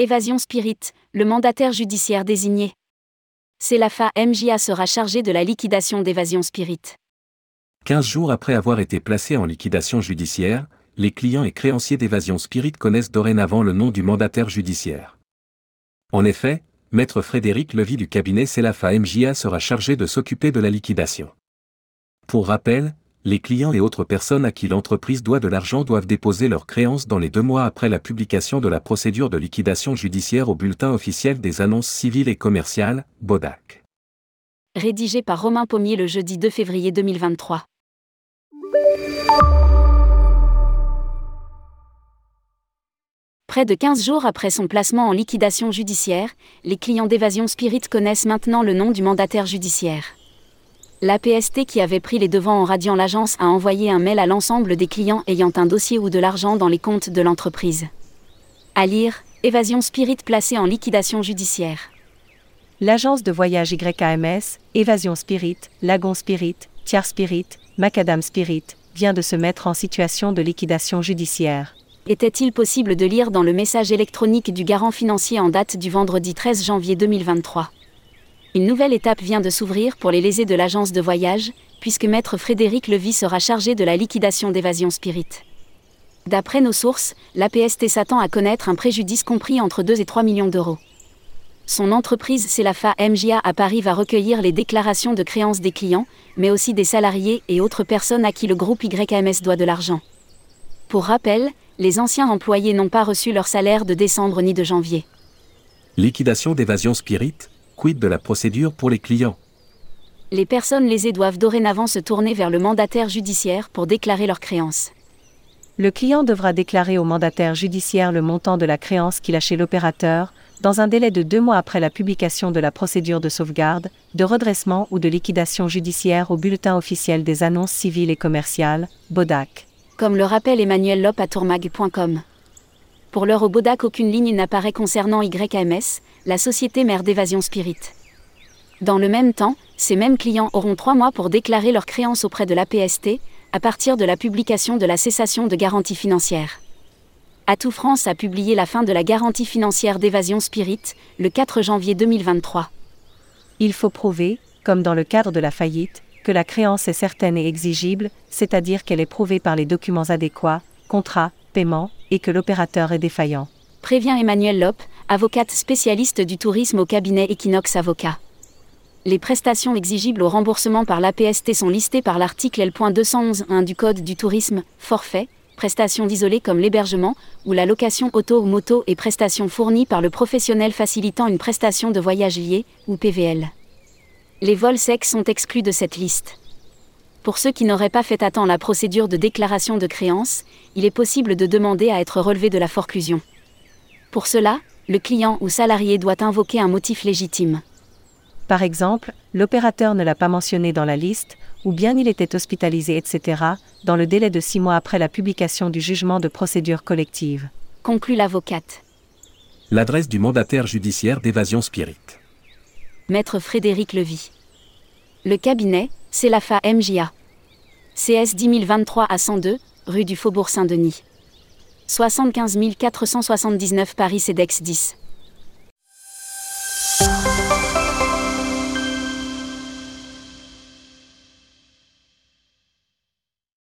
Évasion Spirit, le mandataire judiciaire désigné. Selafa MJA sera chargé de la liquidation d'Évasion Spirit. 15 jours après avoir été placés en liquidation judiciaire, les clients et créanciers d'Évasion Spirit connaissent dorénavant le nom du mandataire judiciaire. En effet, Maître Frédéric Levy du cabinet Selafa MJA sera chargé de s'occuper de la liquidation. Pour rappel, les clients et autres personnes à qui l'entreprise doit de l'argent doivent déposer leurs créances dans les deux mois après la publication de la procédure de liquidation judiciaire au bulletin officiel des annonces civiles et commerciales, BODAC. Rédigé par Romain Pommier le jeudi 2 février 2023. Près de 15 jours après son placement en liquidation judiciaire, les clients d'évasion Spirit connaissent maintenant le nom du mandataire judiciaire. L'APST qui avait pris les devants en radiant l'agence a envoyé un mail à l'ensemble des clients ayant un dossier ou de l'argent dans les comptes de l'entreprise. À lire, Évasion Spirit placée en liquidation judiciaire. L'agence de voyage YAMS, Évasion Spirit, Lagon Spirit, Tiers Spirit, Macadam Spirit, vient de se mettre en situation de liquidation judiciaire. Était-il possible de lire dans le message électronique du garant financier en date du vendredi 13 janvier 2023 une nouvelle étape vient de s'ouvrir pour les lésés de l'agence de voyage, puisque maître Frédéric Levy sera chargé de la liquidation d'évasion spirit. D'après nos sources, l'APST s'attend à connaître un préjudice compris entre 2 et 3 millions d'euros. Son entreprise Celafa MJA à Paris va recueillir les déclarations de créances des clients, mais aussi des salariés et autres personnes à qui le groupe YAMS doit de l'argent. Pour rappel, les anciens employés n'ont pas reçu leur salaire de décembre ni de janvier. Liquidation d'évasion spirit quid de la procédure pour les clients Les personnes lésées doivent dorénavant se tourner vers le mandataire judiciaire pour déclarer leurs créances. Le client devra déclarer au mandataire judiciaire le montant de la créance qu'il a chez l'opérateur, dans un délai de deux mois après la publication de la procédure de sauvegarde, de redressement ou de liquidation judiciaire au bulletin officiel des annonces civiles et commerciales, BODAC. Comme le rappelle Emmanuel Lop à tourmag.com. Pour l'heure au Bodac, aucune ligne n'apparaît concernant YAMS, la société mère d'évasion Spirit. Dans le même temps, ces mêmes clients auront trois mois pour déclarer leurs créances auprès de l'APST, à partir de la publication de la cessation de garantie financière. Atout France a publié la fin de la garantie financière d'évasion Spirit, le 4 janvier 2023. Il faut prouver, comme dans le cadre de la faillite, que la créance est certaine et exigible, c'est-à-dire qu'elle est prouvée par les documents adéquats, contrats, paiement, et que l'opérateur est défaillant. Prévient Emmanuel Lop, avocate spécialiste du tourisme au cabinet Equinox Avocat. Les prestations exigibles au remboursement par l'APST sont listées par l'article L.211.1 du Code du tourisme, forfait, prestations isolées comme l'hébergement, ou la location auto ou moto et prestations fournies par le professionnel facilitant une prestation de voyage liée, ou PVL. Les vols secs sont exclus de cette liste. Pour ceux qui n'auraient pas fait attendre la procédure de déclaration de créance, il est possible de demander à être relevé de la forclusion. Pour cela, le client ou salarié doit invoquer un motif légitime. Par exemple, l'opérateur ne l'a pas mentionné dans la liste, ou bien il était hospitalisé, etc., dans le délai de six mois après la publication du jugement de procédure collective. Conclut l'avocate. L'adresse du mandataire judiciaire d'évasion spirit. Maître Frédéric Levy. Le cabinet, c'est la FA MJA. CS 10023 à 102, rue du Faubourg Saint-Denis. 75 479 Paris CEDEX 10.